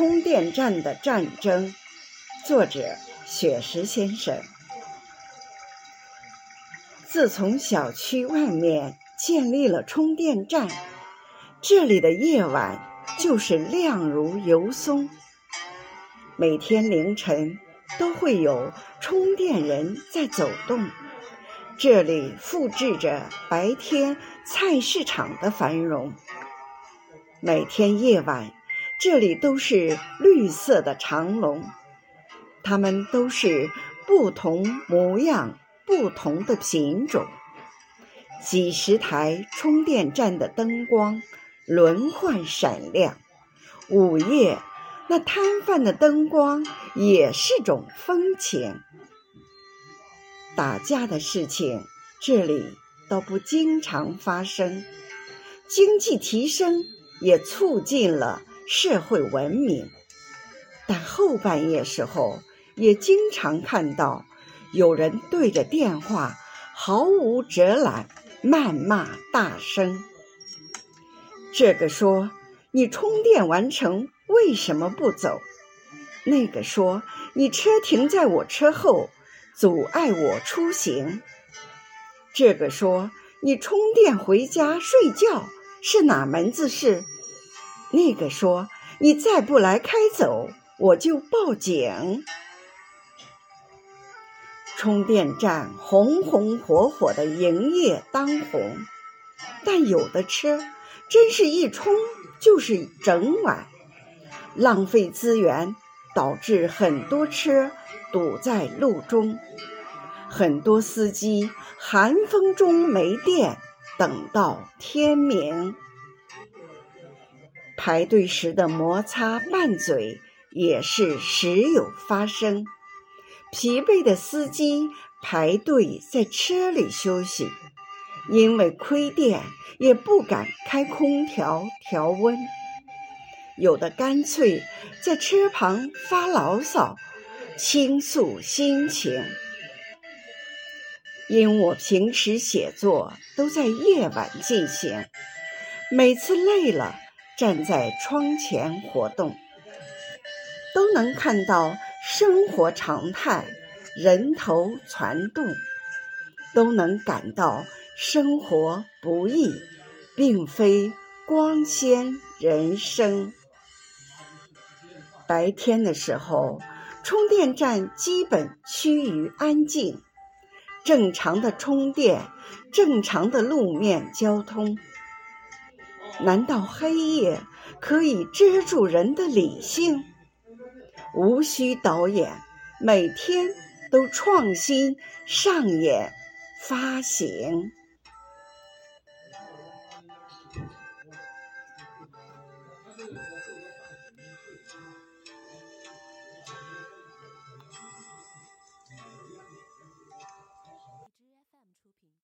充电站的战争，作者雪石先生。自从小区外面建立了充电站，这里的夜晚就是亮如油松。每天凌晨都会有充电人在走动，这里复制着白天菜市场的繁荣。每天夜晚。这里都是绿色的长龙，它们都是不同模样、不同的品种。几十台充电站的灯光轮换闪亮，午夜那摊贩的灯光也是种风情。打架的事情这里都不经常发生，经济提升也促进了。社会文明，但后半夜时候也经常看到有人对着电话毫无遮拦谩骂大声。这个说：“你充电完成为什么不走？”那个说：“你车停在我车后，阻碍我出行。”这个说：“你充电回家睡觉是哪门子事？”那个说：“你再不来开走，我就报警。”充电站红红火火的营业当红，但有的车真是一充就是整晚，浪费资源，导致很多车堵在路中，很多司机寒风中没电，等到天明。排队时的摩擦拌嘴也是时有发生，疲惫的司机排队在车里休息，因为亏电也不敢开空调调温，有的干脆在车旁发牢骚，倾诉心情。因我平时写作都在夜晚进行，每次累了。站在窗前活动，都能看到生活常态，人头攒动，都能感到生活不易，并非光鲜人生。白天的时候，充电站基本趋于安静，正常的充电，正常的路面交通。难道黑夜可以遮住人的理性？无需导演每天都创新上演发行。